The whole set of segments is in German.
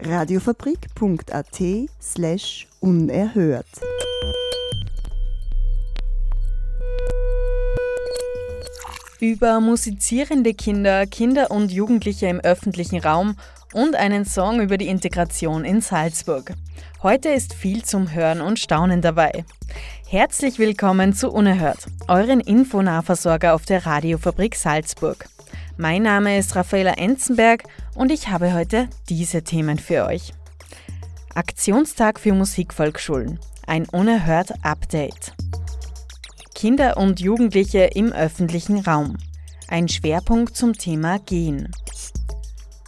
Radiofabrik.at slash unerhört. Über musizierende Kinder, Kinder und Jugendliche im öffentlichen Raum und einen Song über die Integration in Salzburg. Heute ist viel zum Hören und Staunen dabei. Herzlich willkommen zu Unerhört, euren Infonahversorger auf der Radiofabrik Salzburg. Mein Name ist Raffaela Enzenberg und ich habe heute diese Themen für euch. Aktionstag für Musikvolksschulen. Ein unerhört Update. Kinder und Jugendliche im öffentlichen Raum. Ein Schwerpunkt zum Thema Gehen.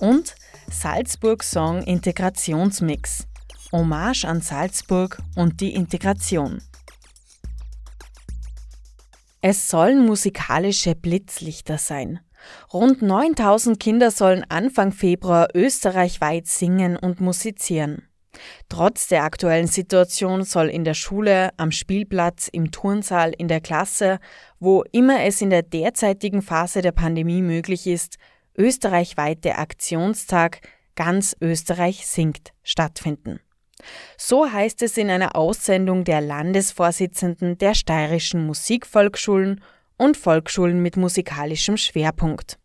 Und Salzburg Song Integrationsmix. Hommage an Salzburg und die Integration. Es sollen musikalische Blitzlichter sein. Rund 9000 Kinder sollen Anfang Februar österreichweit singen und musizieren. Trotz der aktuellen Situation soll in der Schule, am Spielplatz, im Turnsaal, in der Klasse, wo immer es in der derzeitigen Phase der Pandemie möglich ist, österreichweit der Aktionstag Ganz Österreich singt stattfinden. So heißt es in einer Aussendung der Landesvorsitzenden der steirischen Musikvolksschulen und Volksschulen mit musikalischem Schwerpunkt.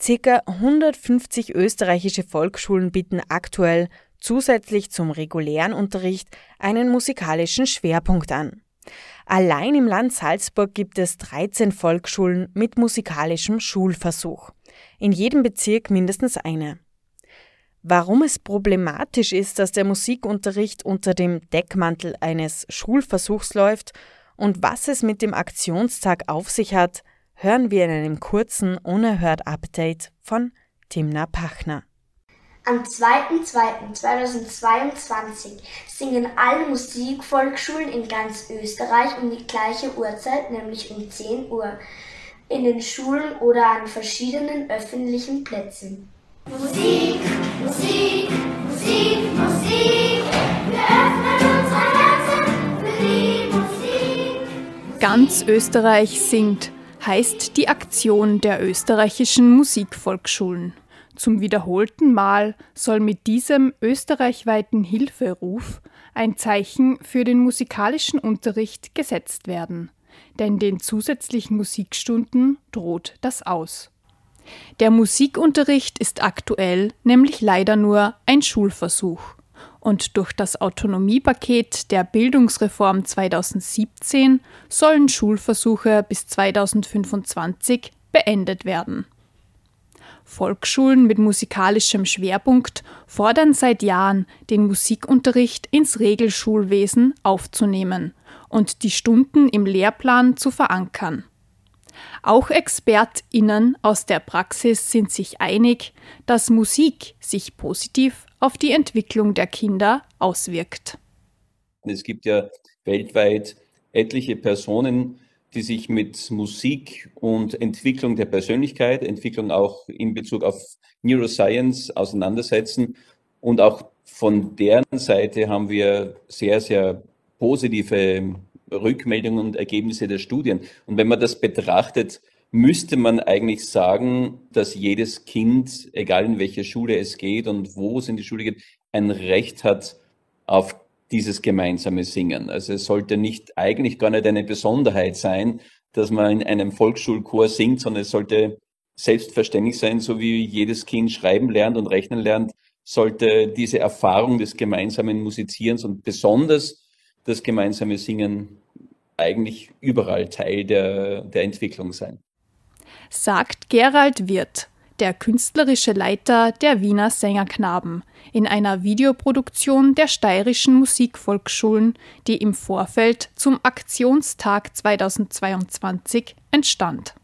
Circa 150 österreichische Volksschulen bieten aktuell zusätzlich zum regulären Unterricht einen musikalischen Schwerpunkt an. Allein im Land Salzburg gibt es 13 Volksschulen mit musikalischem Schulversuch. In jedem Bezirk mindestens eine. Warum es problematisch ist, dass der Musikunterricht unter dem Deckmantel eines Schulversuchs läuft und was es mit dem Aktionstag auf sich hat, hören wir in einem kurzen Unerhört-Update von Timna Pachner. Am 2.2.2022 singen alle Musikvolksschulen in ganz Österreich um die gleiche Uhrzeit, nämlich um 10 Uhr, in den Schulen oder an verschiedenen öffentlichen Plätzen. Musik, Musik, Musik, Musik. Ganz Österreich singt heißt die Aktion der österreichischen Musikvolksschulen. Zum wiederholten Mal soll mit diesem österreichweiten Hilferuf ein Zeichen für den musikalischen Unterricht gesetzt werden, denn den zusätzlichen Musikstunden droht das aus. Der Musikunterricht ist aktuell nämlich leider nur ein Schulversuch. Und durch das Autonomiepaket der Bildungsreform 2017 sollen Schulversuche bis 2025 beendet werden. Volksschulen mit musikalischem Schwerpunkt fordern seit Jahren, den Musikunterricht ins Regelschulwesen aufzunehmen und die Stunden im Lehrplan zu verankern. Auch ExpertInnen aus der Praxis sind sich einig, dass Musik sich positiv auf die Entwicklung der Kinder auswirkt. Es gibt ja weltweit etliche Personen, die sich mit Musik und Entwicklung der Persönlichkeit, Entwicklung auch in Bezug auf Neuroscience auseinandersetzen. Und auch von deren Seite haben wir sehr, sehr positive Rückmeldungen und Ergebnisse der Studien. Und wenn man das betrachtet, müsste man eigentlich sagen, dass jedes Kind, egal in welche Schule es geht und wo es in die Schule geht, ein Recht hat auf dieses gemeinsame Singen. Also es sollte nicht eigentlich gar nicht eine Besonderheit sein, dass man in einem Volksschulchor singt, sondern es sollte selbstverständlich sein, so wie jedes Kind schreiben lernt und rechnen lernt, sollte diese Erfahrung des gemeinsamen Musizierens und besonders das gemeinsame Singen eigentlich überall Teil der, der Entwicklung sein. Sagt Gerald Wirth, der künstlerische Leiter der Wiener Sängerknaben, in einer Videoproduktion der steirischen Musikvolksschulen, die im Vorfeld zum Aktionstag 2022 entstand.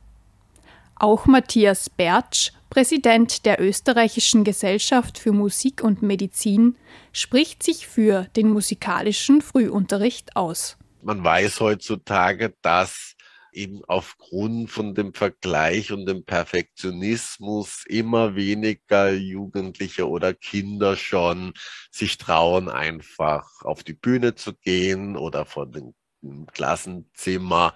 Auch Matthias Bertsch, Präsident der Österreichischen Gesellschaft für Musik und Medizin, spricht sich für den musikalischen Frühunterricht aus. Man weiß heutzutage, dass eben aufgrund von dem Vergleich und dem Perfektionismus immer weniger Jugendliche oder Kinder schon sich trauen, einfach auf die Bühne zu gehen oder vor dem Klassenzimmer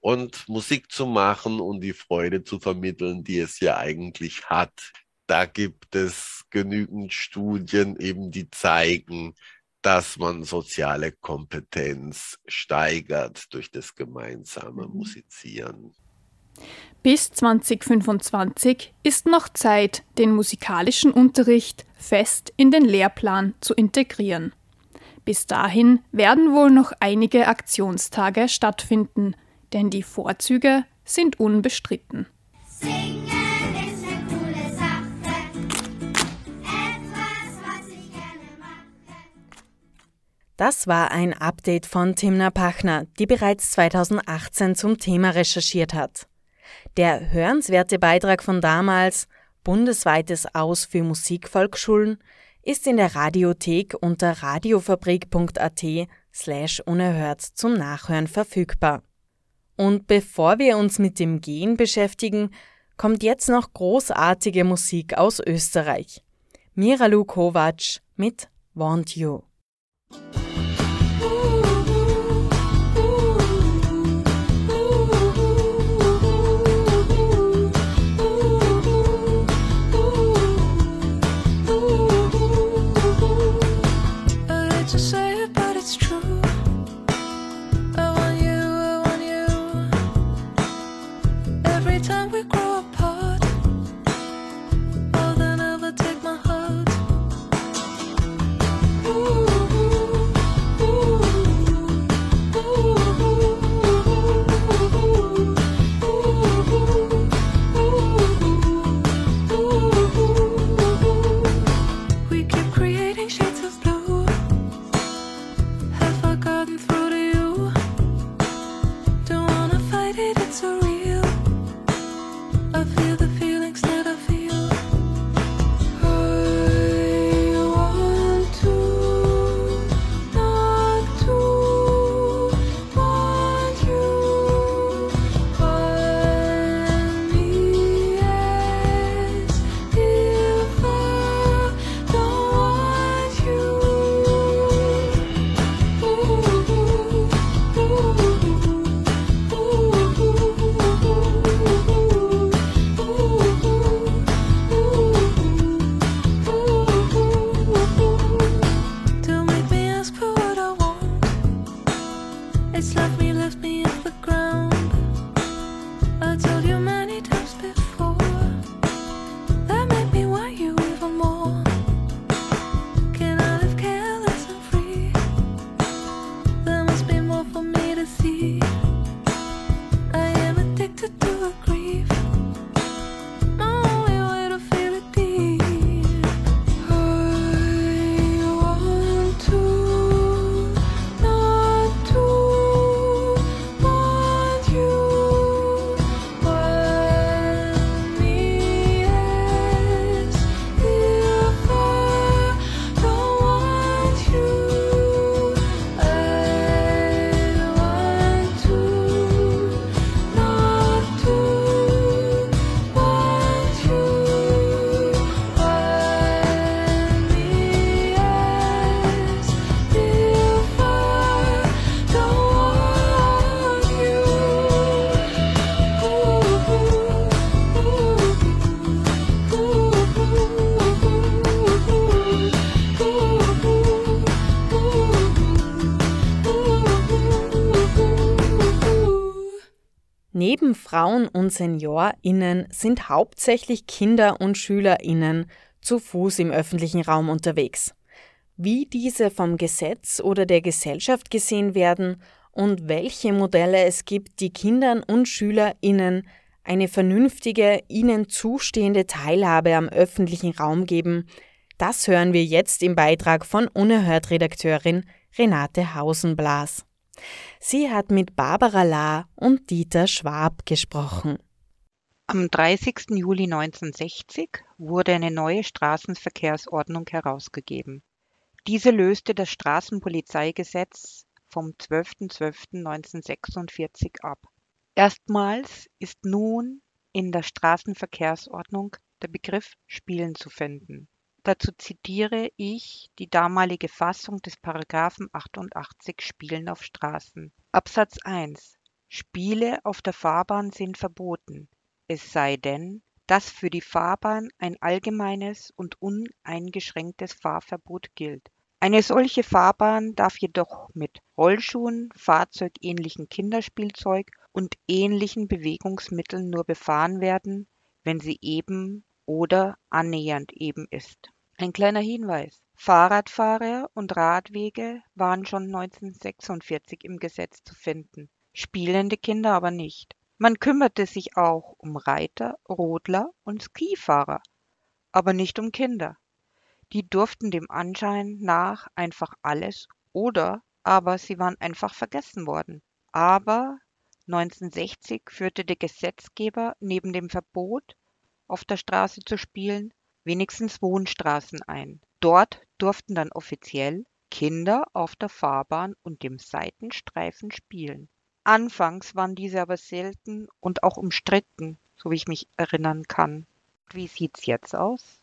und Musik zu machen und die Freude zu vermitteln, die es ja eigentlich hat. Da gibt es genügend Studien eben, die zeigen, dass man soziale Kompetenz steigert durch das gemeinsame mhm. Musizieren. Bis 2025 ist noch Zeit, den musikalischen Unterricht fest in den Lehrplan zu integrieren. Bis dahin werden wohl noch einige Aktionstage stattfinden, denn die Vorzüge sind unbestritten. Das war ein Update von Timna Pachner, die bereits 2018 zum Thema recherchiert hat. Der hörenswerte Beitrag von damals, Bundesweites Aus für Musikvolksschulen, ist in der Radiothek unter radiofabrik.at slash unerhört zum Nachhören verfügbar. Und bevor wir uns mit dem Gehen beschäftigen, kommt jetzt noch großartige Musik aus Österreich. Miralu Kovac mit Want You. Frauen und SeniorInnen sind hauptsächlich Kinder und SchülerInnen zu Fuß im öffentlichen Raum unterwegs. Wie diese vom Gesetz oder der Gesellschaft gesehen werden und welche Modelle es gibt, die Kindern und SchülerInnen eine vernünftige, ihnen zustehende Teilhabe am öffentlichen Raum geben, das hören wir jetzt im Beitrag von Unerhört-Redakteurin Renate Hausenblas. Sie hat mit Barbara Lahr und Dieter Schwab gesprochen. Am 30. Juli 1960 wurde eine neue Straßenverkehrsordnung herausgegeben. Diese löste das Straßenpolizeigesetz vom 12.12.1946 ab. Erstmals ist nun in der Straßenverkehrsordnung der Begriff Spielen zu finden. Dazu zitiere ich die damalige Fassung des Paragraphen 88 Spielen auf Straßen. Absatz 1 Spiele auf der Fahrbahn sind verboten es sei denn, dass für die Fahrbahn ein allgemeines und uneingeschränktes Fahrverbot gilt. Eine solche Fahrbahn darf jedoch mit Rollschuhen, fahrzeugähnlichem Kinderspielzeug und ähnlichen Bewegungsmitteln nur befahren werden, wenn sie eben oder annähernd eben ist. Ein kleiner Hinweis. Fahrradfahrer und Radwege waren schon 1946 im Gesetz zu finden, spielende Kinder aber nicht. Man kümmerte sich auch um Reiter, Rodler und Skifahrer, aber nicht um Kinder. Die durften dem Anschein nach einfach alles oder aber sie waren einfach vergessen worden. Aber 1960 führte der Gesetzgeber neben dem Verbot, auf der Straße zu spielen, wenigstens Wohnstraßen ein. Dort durften dann offiziell Kinder auf der Fahrbahn und dem Seitenstreifen spielen. Anfangs waren diese aber selten und auch umstritten, so wie ich mich erinnern kann. Wie sieht's jetzt aus?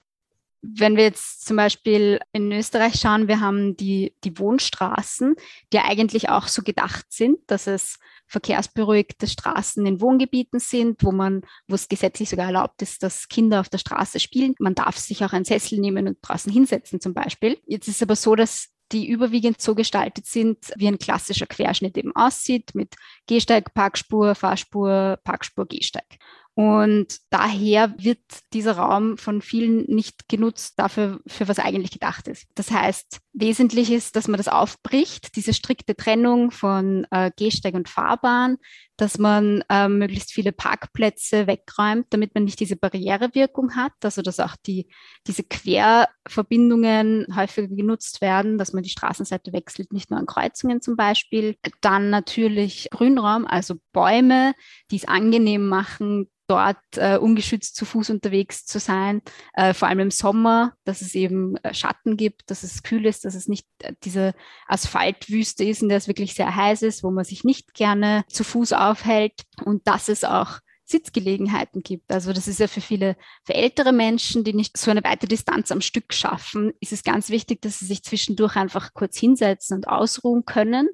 Wenn wir jetzt zum Beispiel in Österreich schauen, wir haben die, die Wohnstraßen, die eigentlich auch so gedacht sind, dass es verkehrsberuhigte Straßen in Wohngebieten sind, wo man, wo es gesetzlich sogar erlaubt ist, dass Kinder auf der Straße spielen. Man darf sich auch einen Sessel nehmen und draußen hinsetzen zum Beispiel. Jetzt ist es aber so, dass die überwiegend so gestaltet sind, wie ein klassischer Querschnitt eben aussieht, mit Gehsteig, Parkspur, Fahrspur, Parkspur, Gehsteig. Und daher wird dieser Raum von vielen nicht genutzt dafür, für was eigentlich gedacht ist. Das heißt, wesentlich ist, dass man das aufbricht, diese strikte Trennung von äh, Gehsteig und Fahrbahn, dass man äh, möglichst viele Parkplätze wegräumt, damit man nicht diese Barrierewirkung hat, also dass auch die, diese Querverbindungen häufiger genutzt werden, dass man die Straßenseite wechselt, nicht nur an Kreuzungen zum Beispiel. Dann natürlich Grünraum, also Bäume, die es angenehm machen, dort äh, ungeschützt zu Fuß unterwegs zu sein, äh, vor allem im Sommer, dass es eben äh, Schatten gibt, dass es kühl ist, dass es nicht äh, diese Asphaltwüste ist, in der es wirklich sehr heiß ist, wo man sich nicht gerne zu Fuß aufhält und dass es auch Sitzgelegenheiten gibt. Also das ist ja für viele, für ältere Menschen, die nicht so eine weite Distanz am Stück schaffen, ist es ganz wichtig, dass sie sich zwischendurch einfach kurz hinsetzen und ausruhen können.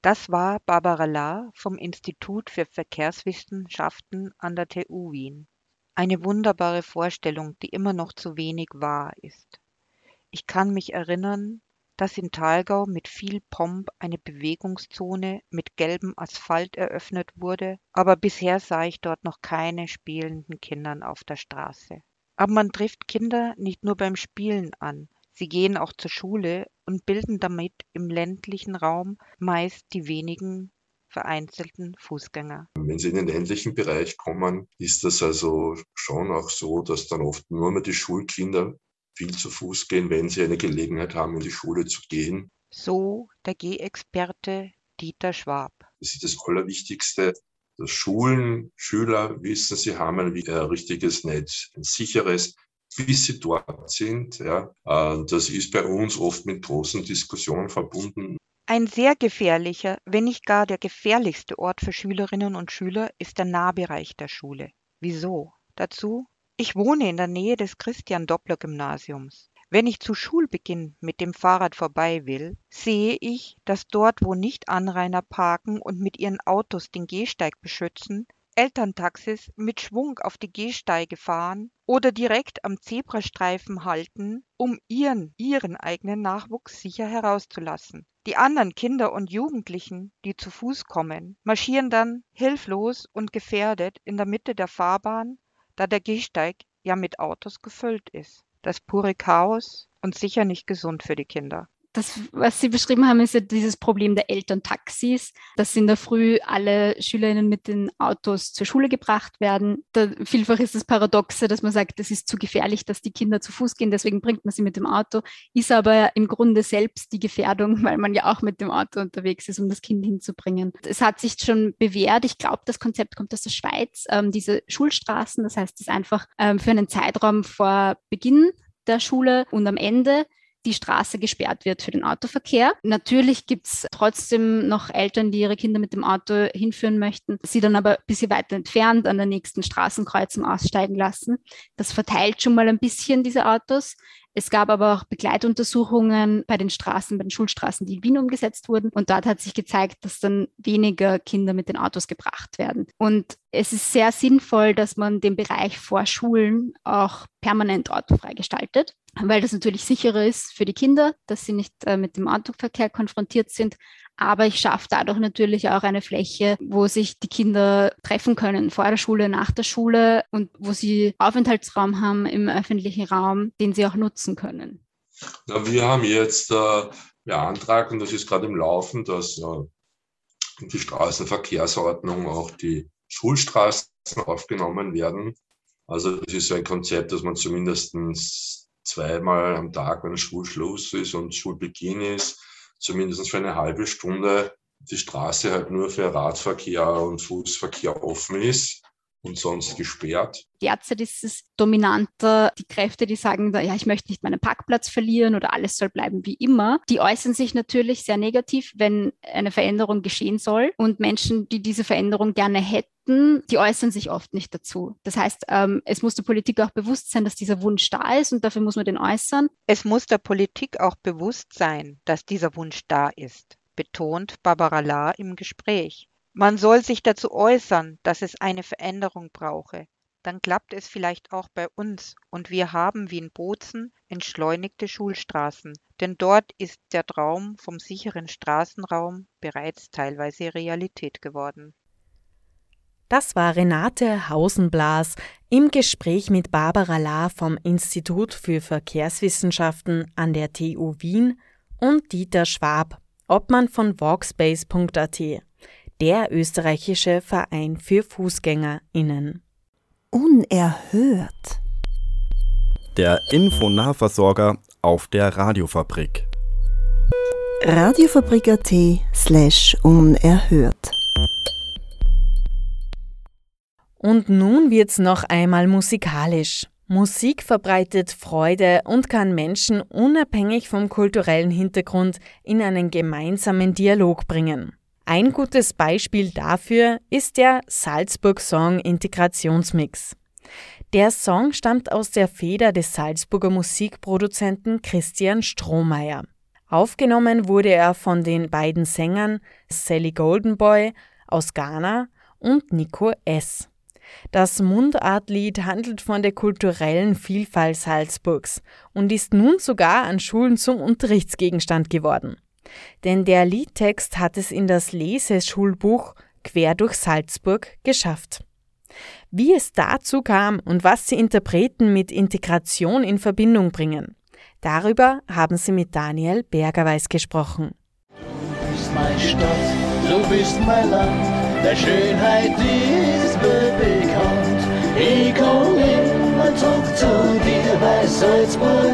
Das war Barbara Lahr vom Institut für Verkehrswissenschaften an der TU Wien. Eine wunderbare Vorstellung, die immer noch zu wenig wahr ist. Ich kann mich erinnern, dass in Thalgau mit viel Pomp eine Bewegungszone mit gelbem Asphalt eröffnet wurde, aber bisher sah ich dort noch keine spielenden Kindern auf der Straße. Aber man trifft Kinder nicht nur beim Spielen an, Sie gehen auch zur Schule und bilden damit im ländlichen Raum meist die wenigen vereinzelten Fußgänger. Wenn Sie in den ländlichen Bereich kommen, ist das also schon auch so, dass dann oft nur mehr die Schulkinder viel zu Fuß gehen, wenn sie eine Gelegenheit haben, in die Schule zu gehen. So der Gehexperte Dieter Schwab. Das ist das Allerwichtigste, dass Schulen, Schüler wissen, sie haben ein richtiges Netz, ein sicheres, bis sie dort sind. Ja. Äh, das ist bei uns oft mit großen Diskussionen verbunden. Ein sehr gefährlicher, wenn nicht gar der gefährlichste Ort für Schülerinnen und Schüler ist der Nahbereich der Schule. Wieso? Dazu, ich wohne in der Nähe des Christian-Doppler-Gymnasiums. Wenn ich zu Schulbeginn mit dem Fahrrad vorbei will, sehe ich, dass dort, wo Nicht-Anrainer parken und mit ihren Autos den Gehsteig beschützen, Elterntaxis mit Schwung auf die Gehsteige fahren oder direkt am Zebrastreifen halten, um ihren, ihren eigenen Nachwuchs sicher herauszulassen. Die anderen Kinder und Jugendlichen, die zu Fuß kommen, marschieren dann hilflos und gefährdet in der Mitte der Fahrbahn, da der Gehsteig ja mit Autos gefüllt ist. Das pure Chaos und sicher nicht gesund für die Kinder das, was Sie beschrieben haben, ist ja dieses Problem der Elterntaxis, dass in der Früh alle Schülerinnen mit den Autos zur Schule gebracht werden. Da, vielfach ist das Paradoxe, dass man sagt, es ist zu gefährlich, dass die Kinder zu Fuß gehen, deswegen bringt man sie mit dem Auto, ist aber im Grunde selbst die Gefährdung, weil man ja auch mit dem Auto unterwegs ist, um das Kind hinzubringen. Es hat sich schon bewährt. Ich glaube, das Konzept kommt aus der Schweiz, ähm, diese Schulstraßen. Das heißt, es ist einfach ähm, für einen Zeitraum vor Beginn der Schule und am Ende die Straße gesperrt wird für den Autoverkehr. Natürlich gibt es trotzdem noch Eltern, die ihre Kinder mit dem Auto hinführen möchten, sie dann aber ein bisschen weiter entfernt an der nächsten Straßenkreuzung aussteigen lassen. Das verteilt schon mal ein bisschen diese Autos. Es gab aber auch Begleituntersuchungen bei den Straßen, bei den Schulstraßen, die in Wien umgesetzt wurden. Und dort hat sich gezeigt, dass dann weniger Kinder mit den Autos gebracht werden. Und es ist sehr sinnvoll, dass man den Bereich vor Schulen auch permanent autofrei gestaltet, weil das natürlich sicherer ist für die Kinder, dass sie nicht äh, mit dem Autoverkehr konfrontiert sind, aber ich schaffe dadurch natürlich auch eine Fläche, wo sich die Kinder treffen können, vor der Schule, nach der Schule und wo sie Aufenthaltsraum haben im öffentlichen Raum, den sie auch nutzen können. Ja, wir haben jetzt äh, beantragt, und das ist gerade im Laufen, dass äh, die Straßenverkehrsordnung auch die Schulstraßen aufgenommen werden. Also das ist so ein Konzept, dass man zumindest zweimal am Tag, wenn Schulschluss ist und Schulbeginn ist, zumindest für eine halbe Stunde die Straße halt nur für Radverkehr und Fußverkehr offen ist und sonst gesperrt. Derzeit ist es dominanter, die Kräfte, die sagen, ja, ich möchte nicht meinen Parkplatz verlieren oder alles soll bleiben wie immer. Die äußern sich natürlich sehr negativ, wenn eine Veränderung geschehen soll. Und Menschen, die diese Veränderung gerne hätten, die äußern sich oft nicht dazu. Das heißt, ähm, es muss der Politik auch bewusst sein, dass dieser Wunsch da ist und dafür muss man den äußern. Es muss der Politik auch bewusst sein, dass dieser Wunsch da ist, betont Barbara Lahr im Gespräch. Man soll sich dazu äußern, dass es eine Veränderung brauche. Dann klappt es vielleicht auch bei uns und wir haben wie in Bozen entschleunigte Schulstraßen, denn dort ist der Traum vom sicheren Straßenraum bereits teilweise Realität geworden. Das war Renate Hausenblas im Gespräch mit Barbara Lahr vom Institut für Verkehrswissenschaften an der TU Wien und Dieter Schwab, Obmann von Walkspace.at der österreichische Verein für Fußgängerinnen. Unerhört. Der Infonahversorger auf der Radiofabrik. Radiofabrik.at slash unerhört. Und nun wird's noch einmal musikalisch. Musik verbreitet Freude und kann Menschen unabhängig vom kulturellen Hintergrund in einen gemeinsamen Dialog bringen. Ein gutes Beispiel dafür ist der Salzburg Song Integrationsmix. Der Song stammt aus der Feder des Salzburger Musikproduzenten Christian Strohmeier. Aufgenommen wurde er von den beiden Sängern Sally Goldenboy aus Ghana und Nico S. Das Mundartlied handelt von der kulturellen Vielfalt Salzburgs und ist nun sogar an Schulen zum Unterrichtsgegenstand geworden. Denn der Liedtext hat es in das Leseschulbuch Quer durch Salzburg geschafft. Wie es dazu kam und was die Interpreten mit Integration in Verbindung bringen, darüber haben sie mit Daniel Bergerweis gesprochen. Du bist meine Stadt, du bist mein Land, der Schönheit ist bekannt. Ich komm immer zurück zu dir, weil Salzburg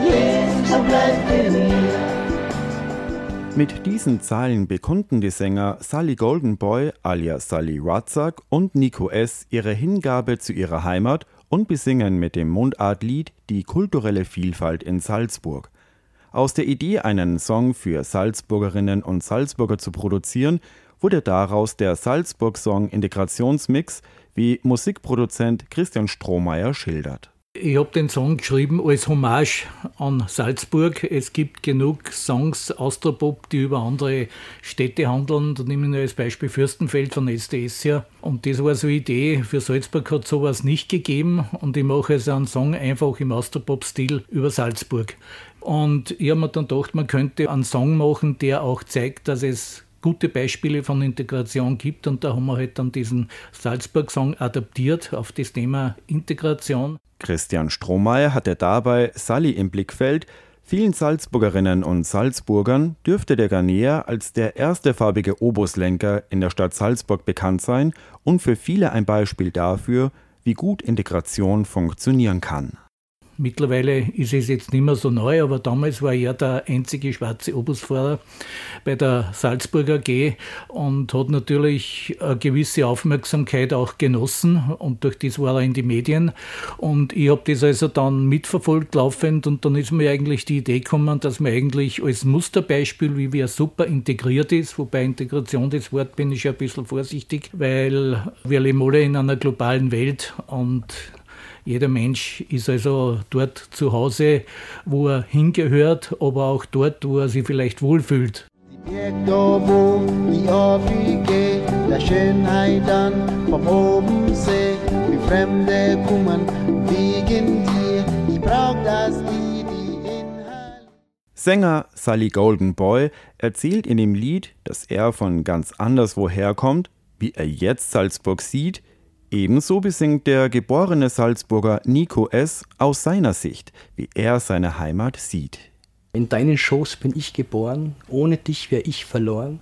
Mit diesen Zeilen bekunden die Sänger Sally Goldenboy alias Sally Ratzak und Nico S. ihre Hingabe zu ihrer Heimat und besingen mit dem Mundartlied die kulturelle Vielfalt in Salzburg. Aus der Idee, einen Song für Salzburgerinnen und Salzburger zu produzieren, wurde daraus der Salzburg-Song Integrationsmix, wie Musikproduzent Christian Strohmeier schildert. Ich habe den Song geschrieben als Hommage an Salzburg. Es gibt genug Songs aus der Pop, die über andere Städte handeln. Da nehme ich nur als Beispiel Fürstenfeld von SDS her. Und das war so eine Idee. Für Salzburg hat sowas nicht gegeben. Und ich mache also einen Song einfach im Austropop-Stil über Salzburg. Und ich habe mir dann gedacht, man könnte einen Song machen, der auch zeigt, dass es gute Beispiele von Integration gibt. Und da haben wir halt dann diesen Salzburg-Song adaptiert auf das Thema Integration. Christian Strohmeier hatte dabei Sally im Blickfeld, Vielen Salzburgerinnen und Salzburgern dürfte der Garnier als der erste farbige Obuslenker in der Stadt Salzburg bekannt sein und für viele ein Beispiel dafür, wie gut Integration funktionieren kann. Mittlerweile ist es jetzt nicht mehr so neu, aber damals war er der einzige schwarze Obusfahrer bei der Salzburger AG und hat natürlich eine gewisse Aufmerksamkeit auch genossen und durch das war er in die Medien. Und ich habe das also dann mitverfolgt laufend und dann ist mir eigentlich die Idee gekommen, dass man eigentlich als Musterbeispiel, wie wer super integriert ist, wobei Integration das Wort bin ich ein bisschen vorsichtig, weil wir leben alle in einer globalen Welt und jeder Mensch ist also dort zu Hause, wo er hingehört, aber auch dort, wo er sich vielleicht wohlfühlt. Irgendwo, wie aufgehe, der Schönheit dann vom oben seh, wie Fremde kommen wegen dir, ich brauch das Lied, Sänger Sally Golden Boy erzählt in dem Lied, dass er von ganz anderswoher kommt, wie er jetzt Salzburg sieht, Ebenso besingt der geborene Salzburger Nico S. aus seiner Sicht, wie er seine Heimat sieht. In deinen Schoß bin ich geboren, ohne dich wäre ich verloren.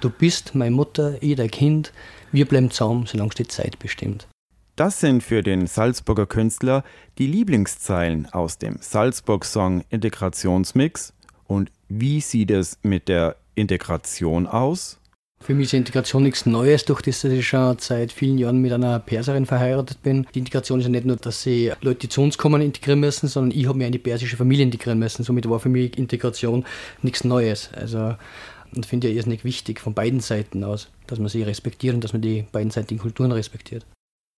Du bist meine Mutter, ich dein Kind, wir bleiben zusammen, solange die Zeit bestimmt. Das sind für den Salzburger Künstler die Lieblingszeilen aus dem Salzburg-Song Integrationsmix. Und wie sieht es mit der Integration aus? Für mich ist Integration nichts Neues, durch das ich schon seit vielen Jahren mit einer Perserin verheiratet bin. Die Integration ist ja nicht nur, dass sie Leute, die zu uns kommen, integrieren müssen, sondern ich habe mir eine persische Familie integrieren müssen. Somit war für mich Integration nichts Neues. Also und finde ich irrsinnig wichtig von beiden Seiten aus, dass man sie respektiert und dass man die beidenseitigen Kulturen respektiert.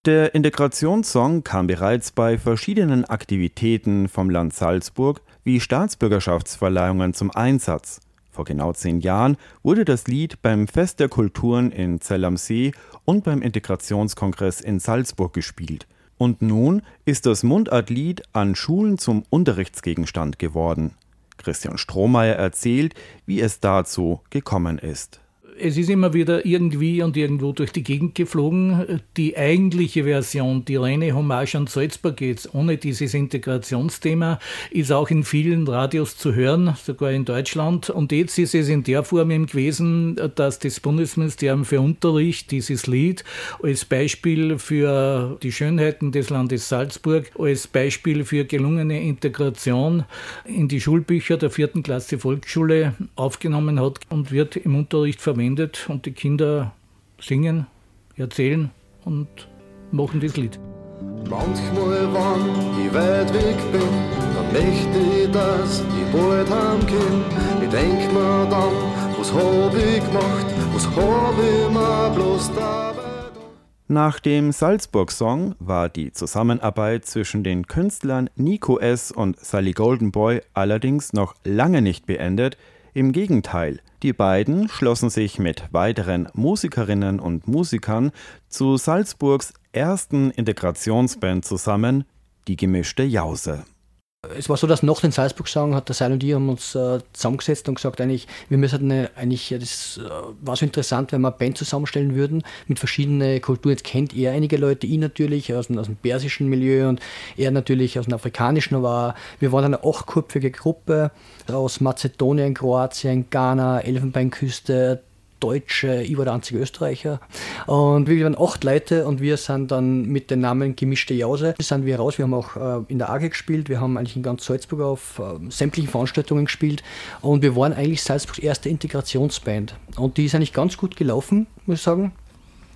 Der Integrationssong kam bereits bei verschiedenen Aktivitäten vom Land Salzburg wie Staatsbürgerschaftsverleihungen zum Einsatz. Vor genau zehn Jahren wurde das Lied beim Fest der Kulturen in Zell am See und beim Integrationskongress in Salzburg gespielt. Und nun ist das Mundartlied an Schulen zum Unterrichtsgegenstand geworden. Christian Strohmeier erzählt, wie es dazu gekommen ist es ist immer wieder irgendwie und irgendwo durch die Gegend geflogen. Die eigentliche Version, die reine Hommage an Salzburg jetzt, ohne dieses Integrationsthema, ist auch in vielen Radios zu hören, sogar in Deutschland. Und jetzt ist es in der Form eben gewesen, dass das Bundesministerium für Unterricht dieses Lied als Beispiel für die Schönheiten des Landes Salzburg, als Beispiel für gelungene Integration in die Schulbücher der vierten Klasse Volksschule aufgenommen hat und wird im Unterricht verwendet verwendet und die Kinder singen, erzählen und machen das Lied. Manchmal, wenn ich weit weg bin, dann möchte ich, dass ich bald heimkomme. Ich denk mir dann, was hab ich gemacht, was hab ich mir bloß dabei nach dem Salzburg-Song war die Zusammenarbeit zwischen den Künstlern Nico S. und Sally Goldenboy allerdings noch lange nicht beendet. Im Gegenteil, die beiden schlossen sich mit weiteren Musikerinnen und Musikern zu Salzburgs ersten Integrationsband zusammen, die gemischte Jause es war so, dass nach den Salzburg-Song hat der Seil und ich haben uns äh, zusammengesetzt und gesagt, eigentlich, wir müssen eine, eigentlich, das äh, war so interessant, wenn wir eine Band zusammenstellen würden mit verschiedenen Kulturen. Jetzt kennt er einige Leute, ich natürlich aus, aus dem persischen Milieu und er natürlich aus dem afrikanischen, aber wir waren eine achtköpfige Gruppe aus Mazedonien, Kroatien, Ghana, Elfenbeinküste, Deutsche, ich war der einzige Österreicher. Und wir waren acht Leute und wir sind dann mit dem Namen Gemischte Jause, sind wir raus. Wir haben auch äh, in der AG gespielt, wir haben eigentlich in ganz Salzburg auf äh, sämtlichen Veranstaltungen gespielt und wir waren eigentlich Salzburgs erste Integrationsband. Und die ist eigentlich ganz gut gelaufen, muss ich sagen.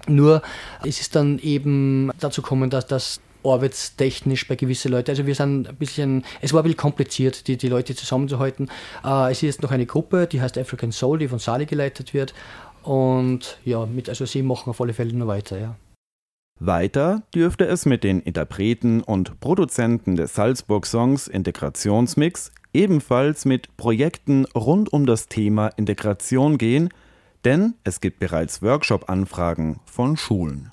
Nur es ist dann eben dazu gekommen, dass das arbeitstechnisch bei gewissen Leuten. Also wir sind ein bisschen, es war ein bisschen kompliziert, die, die Leute zusammenzuhalten. Äh, es ist noch eine Gruppe, die heißt African Soul, die von Sali geleitet wird. Und ja, mit, also sie machen auf alle Fälle nur weiter, ja. Weiter dürfte es mit den Interpreten und Produzenten des Salzburg-Songs Integrationsmix ebenfalls mit Projekten rund um das Thema Integration gehen, denn es gibt bereits Workshop-Anfragen von Schulen.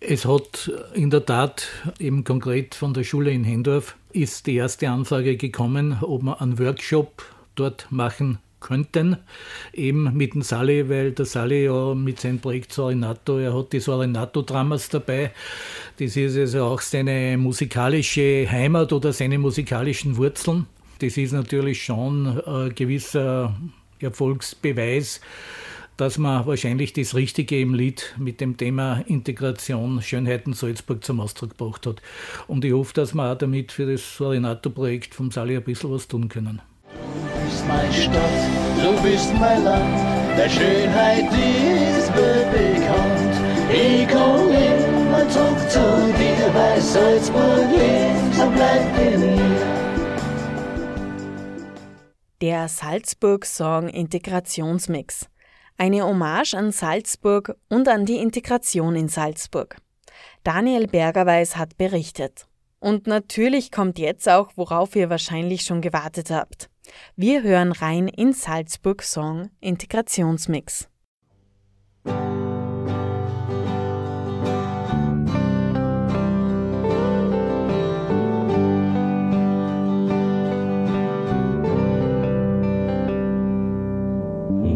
Es hat in der Tat eben konkret von der Schule in Hendorf ist die erste Anfrage gekommen, ob wir einen Workshop dort machen könnten, eben mit dem Sally, weil der Sally ja mit seinem Projekt Sorinato, er hat die Sorinato-Dramas dabei. Das ist also auch seine musikalische Heimat oder seine musikalischen Wurzeln. Das ist natürlich schon ein gewisser Erfolgsbeweis, dass man wahrscheinlich das Richtige im Lied mit dem Thema Integration Schönheiten Salzburg zum Ausdruck gebracht hat. Und ich hoffe, dass wir auch damit für das Sorinato-Projekt vom Sali ein bisschen was tun können. Du bist meine Stadt, du bist mein Land, der Schönheit dieses wird bekannt. Ich komm immer zurück zu dir, weil Salzburg lebt, so bleibt in mir. Der Salzburg-Song Integrationsmix. Eine Hommage an Salzburg und an die Integration in Salzburg. Daniel Bergerweis hat berichtet. Und natürlich kommt jetzt auch, worauf ihr wahrscheinlich schon gewartet habt. Wir hören rein in Salzburg Song Integrationsmix.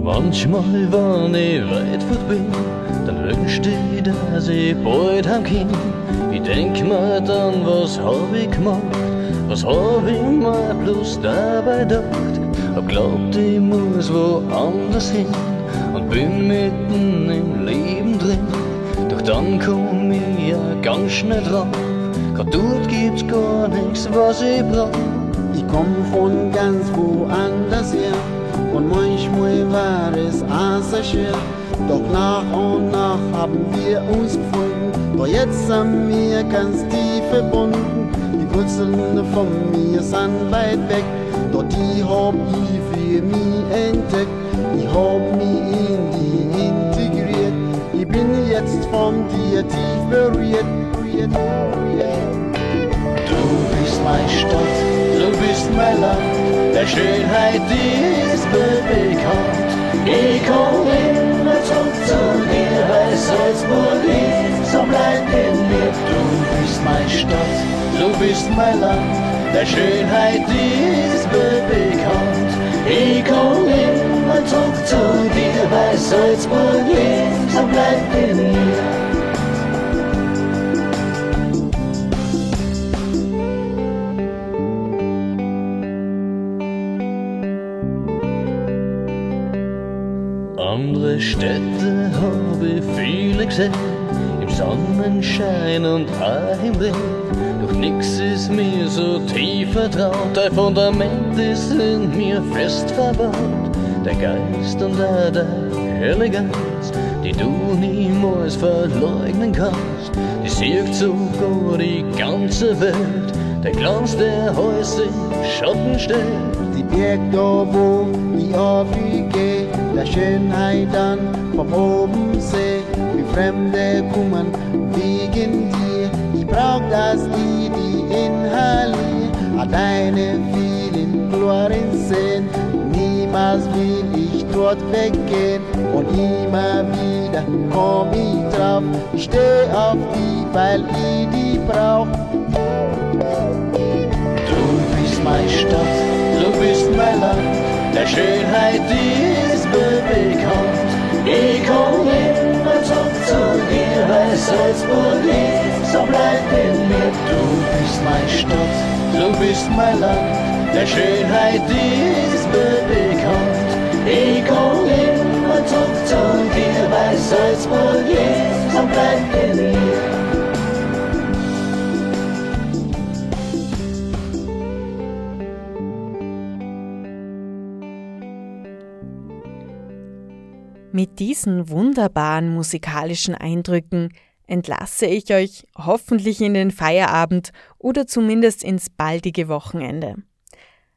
Manchmal, wenn ich weit fort bin, dann wünscht ich, dass ich bald heimkomm. Ich denk mir dann, was hab ich gemacht, was hab ich mir bloß dabei gedacht. Hab glaubt, ich muss woanders hin und bin mitten im Leben drin. Doch dann komm ich ja ganz schnell drauf, grad dort gibt's gar nichts, was ich brauch. Ich komm von ganz woanders her und manchmal war es auch sehr schwer. Doch nach und nach haben wir uns gefunden. Doch jetzt sind wir ganz tief verbunden. Die Wurzeln von mir sind weit weg. Doch die hab ich für mich entdeckt. Ich hab mich in die integriert. Ich bin jetzt von dir tief berührt. Du bist meine Stadt, du bist mein Land, der Schönheit ist mir bekannt. Ich komm immer zurück zu dir, weil Salzburg ist, so bleib in mir. Du bist meine Stadt, du bist mein Land, der Schönheit ist mir bekannt. Ich komm immer zurück zu dir, weil Salzburg ist, so bleib in mir. Städte habe ich viele gesehen, im Sonnenschein und auch im Regen. Doch nix ist mir so tief vertraut, ein Fundament ist in mir fest verbaut. Der Geist und auch der Eleganz, die du niemals verleugnen kannst, die siegt sogar die ganze Welt. Der Glanz, der Häuser Die Berg da, wo ich aufgehe, der Schönheit dann vom oben seh. Wie Fremde kommen wegen dir. Ich brauch das Lied, die inhalier. Alleine vielen Gloren sehen. Niemals will ich dort weggehen. Und immer wieder komm ich drauf. Ich steh auf die, weil ich die brauch. Meine Stadt, du bist mein Land, der Schönheit ist mir bekannt. Ich komm immer zurück zu dir, weil Salzburg ist, so bleib in mir. Du bist meine Stadt, du bist mein Land, der Schönheit ist mir bekannt. Ich komm immer zurück zu dir, weil Salzburg ist, so bleib in mir. Mit diesen wunderbaren musikalischen Eindrücken entlasse ich euch hoffentlich in den Feierabend oder zumindest ins baldige Wochenende.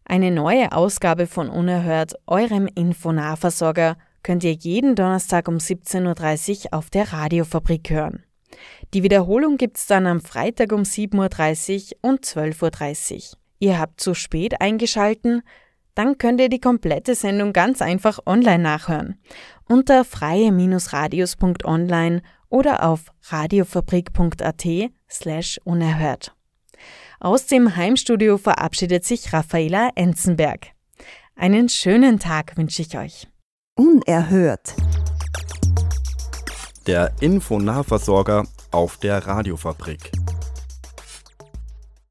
Eine neue Ausgabe von Unerhört, eurem Infonahversorger, könnt ihr jeden Donnerstag um 17.30 Uhr auf der Radiofabrik hören. Die Wiederholung gibt's dann am Freitag um 7.30 Uhr und 12.30 Uhr. Ihr habt zu spät eingeschalten, dann könnt ihr die komplette Sendung ganz einfach online nachhören. Unter freie-radios.online oder auf radiofabrik.at slash unerhört. Aus dem Heimstudio verabschiedet sich Raffaela Enzenberg. Einen schönen Tag wünsche ich euch. Unerhört. Der Infonahversorger auf der Radiofabrik.